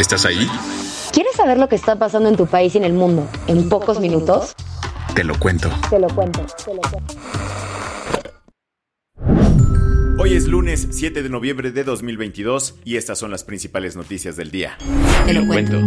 ¿Estás ahí? ¿Quieres saber lo que está pasando en tu país y en el mundo en pocos minutos? Te lo cuento. Te lo cuento. Te lo cuento. Hoy es lunes 7 de noviembre de 2022 y estas son las principales noticias del día. Te lo cuento.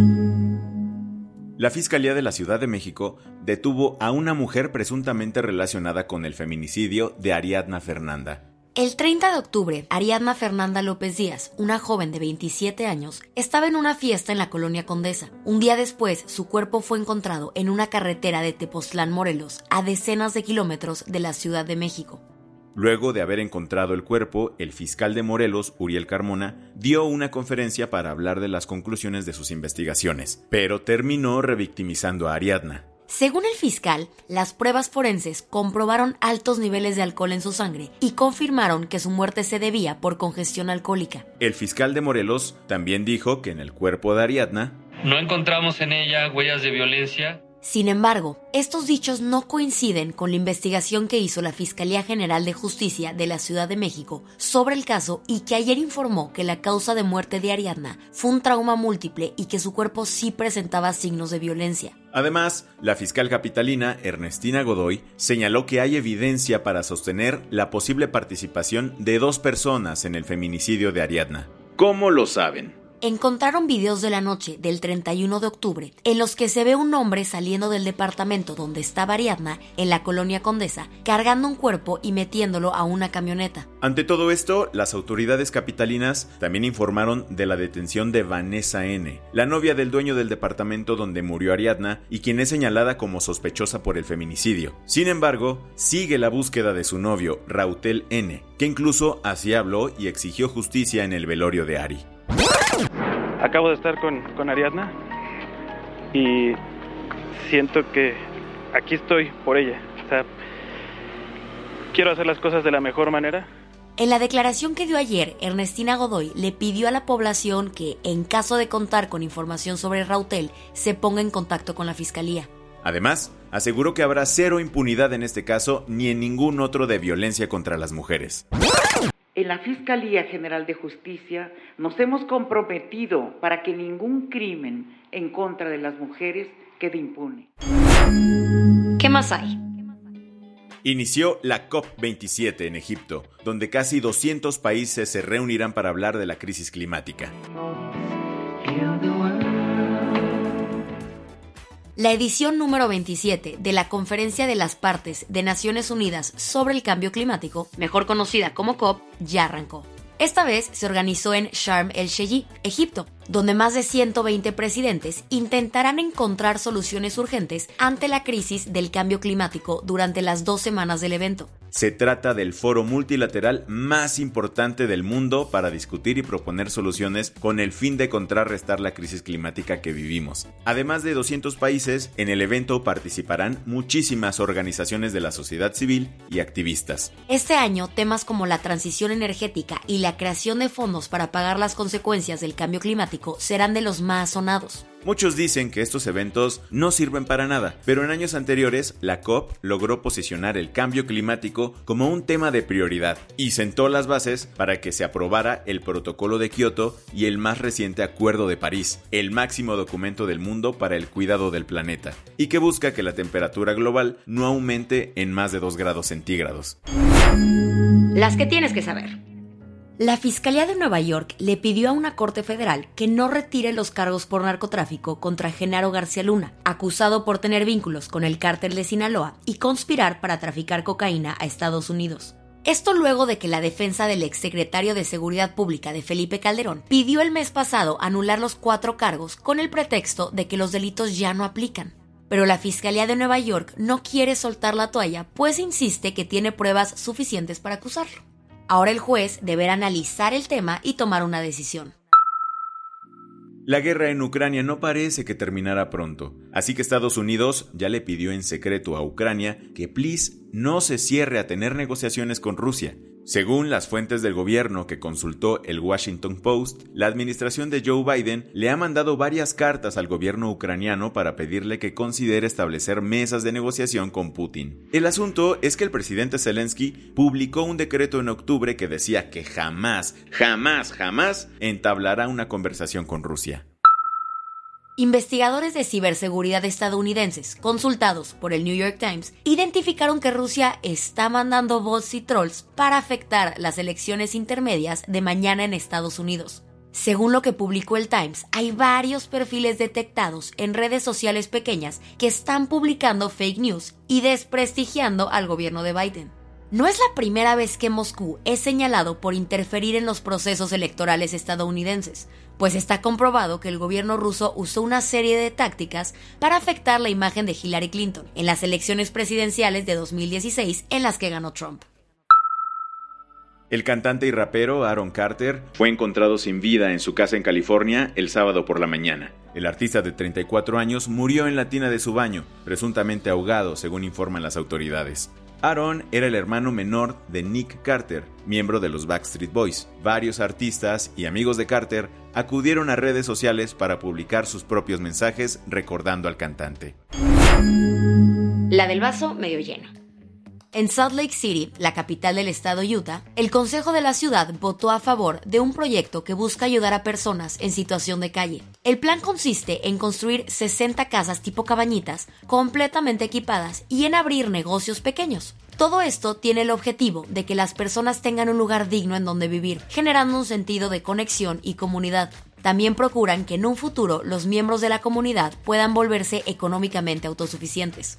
La Fiscalía de la Ciudad de México detuvo a una mujer presuntamente relacionada con el feminicidio de Ariadna Fernanda. El 30 de octubre, Ariadna Fernanda López Díaz, una joven de 27 años, estaba en una fiesta en la colonia Condesa. Un día después, su cuerpo fue encontrado en una carretera de Tepoztlán, Morelos, a decenas de kilómetros de la Ciudad de México. Luego de haber encontrado el cuerpo, el fiscal de Morelos, Uriel Carmona, dio una conferencia para hablar de las conclusiones de sus investigaciones, pero terminó revictimizando a Ariadna. Según el fiscal, las pruebas forenses comprobaron altos niveles de alcohol en su sangre y confirmaron que su muerte se debía por congestión alcohólica. El fiscal de Morelos también dijo que en el cuerpo de Ariadna No encontramos en ella huellas de violencia. Sin embargo, estos dichos no coinciden con la investigación que hizo la Fiscalía General de Justicia de la Ciudad de México sobre el caso y que ayer informó que la causa de muerte de Ariadna fue un trauma múltiple y que su cuerpo sí presentaba signos de violencia. Además, la fiscal capitalina Ernestina Godoy señaló que hay evidencia para sostener la posible participación de dos personas en el feminicidio de Ariadna. ¿Cómo lo saben? Encontraron videos de la noche del 31 de octubre en los que se ve un hombre saliendo del departamento donde estaba Ariadna, en la colonia Condesa, cargando un cuerpo y metiéndolo a una camioneta. Ante todo esto, las autoridades capitalinas también informaron de la detención de Vanessa N., la novia del dueño del departamento donde murió Ariadna y quien es señalada como sospechosa por el feminicidio. Sin embargo, sigue la búsqueda de su novio, Rautel N., que incluso así habló y exigió justicia en el velorio de Ari. Acabo de estar con, con Ariadna y siento que aquí estoy por ella. O sea, quiero hacer las cosas de la mejor manera. En la declaración que dio ayer, Ernestina Godoy le pidió a la población que, en caso de contar con información sobre Rautel, se ponga en contacto con la fiscalía. Además, aseguró que habrá cero impunidad en este caso ni en ningún otro de violencia contra las mujeres. En la Fiscalía General de Justicia nos hemos comprometido para que ningún crimen en contra de las mujeres quede impune. ¿Qué más hay? Inició la COP27 en Egipto, donde casi 200 países se reunirán para hablar de la crisis climática. La edición número 27 de la Conferencia de las Partes de Naciones Unidas sobre el Cambio Climático, mejor conocida como COP, ya arrancó. Esta vez se organizó en Sharm el Sheikh, Egipto, donde más de 120 presidentes intentarán encontrar soluciones urgentes ante la crisis del cambio climático durante las dos semanas del evento. Se trata del foro multilateral más importante del mundo para discutir y proponer soluciones con el fin de contrarrestar la crisis climática que vivimos. Además de 200 países, en el evento participarán muchísimas organizaciones de la sociedad civil y activistas. Este año, temas como la transición energética y la creación de fondos para pagar las consecuencias del cambio climático serán de los más sonados. Muchos dicen que estos eventos no sirven para nada, pero en años anteriores la COP logró posicionar el cambio climático como un tema de prioridad y sentó las bases para que se aprobara el Protocolo de Kioto y el más reciente Acuerdo de París, el máximo documento del mundo para el cuidado del planeta, y que busca que la temperatura global no aumente en más de 2 grados centígrados. Las que tienes que saber. La Fiscalía de Nueva York le pidió a una corte federal que no retire los cargos por narcotráfico contra Genaro García Luna, acusado por tener vínculos con el cártel de Sinaloa y conspirar para traficar cocaína a Estados Unidos. Esto luego de que la defensa del exsecretario de Seguridad Pública de Felipe Calderón pidió el mes pasado anular los cuatro cargos con el pretexto de que los delitos ya no aplican. pero la Fiscalía de Nueva York no quiere soltar la toalla, pues insiste que tiene pruebas suficientes para acusarlo. Ahora el juez deberá analizar el tema y tomar una decisión. La guerra en Ucrania no parece que terminara pronto, así que Estados Unidos ya le pidió en secreto a Ucrania que please no se cierre a tener negociaciones con Rusia, según las fuentes del gobierno que consultó el Washington Post, la administración de Joe Biden le ha mandado varias cartas al gobierno ucraniano para pedirle que considere establecer mesas de negociación con Putin. El asunto es que el presidente Zelensky publicó un decreto en octubre que decía que jamás, jamás, jamás entablará una conversación con Rusia. Investigadores de ciberseguridad estadounidenses, consultados por el New York Times, identificaron que Rusia está mandando bots y trolls para afectar las elecciones intermedias de mañana en Estados Unidos. Según lo que publicó el Times, hay varios perfiles detectados en redes sociales pequeñas que están publicando fake news y desprestigiando al gobierno de Biden. No es la primera vez que Moscú es señalado por interferir en los procesos electorales estadounidenses, pues está comprobado que el gobierno ruso usó una serie de tácticas para afectar la imagen de Hillary Clinton en las elecciones presidenciales de 2016 en las que ganó Trump. El cantante y rapero Aaron Carter fue encontrado sin vida en su casa en California el sábado por la mañana. El artista de 34 años murió en la tina de su baño, presuntamente ahogado, según informan las autoridades. Aaron era el hermano menor de Nick Carter, miembro de los Backstreet Boys. Varios artistas y amigos de Carter acudieron a redes sociales para publicar sus propios mensajes recordando al cantante. La del vaso medio lleno. En Salt Lake City, la capital del estado Utah, el Consejo de la ciudad votó a favor de un proyecto que busca ayudar a personas en situación de calle. El plan consiste en construir 60 casas tipo cabañitas completamente equipadas y en abrir negocios pequeños. Todo esto tiene el objetivo de que las personas tengan un lugar digno en donde vivir, generando un sentido de conexión y comunidad. También procuran que en un futuro los miembros de la comunidad puedan volverse económicamente autosuficientes.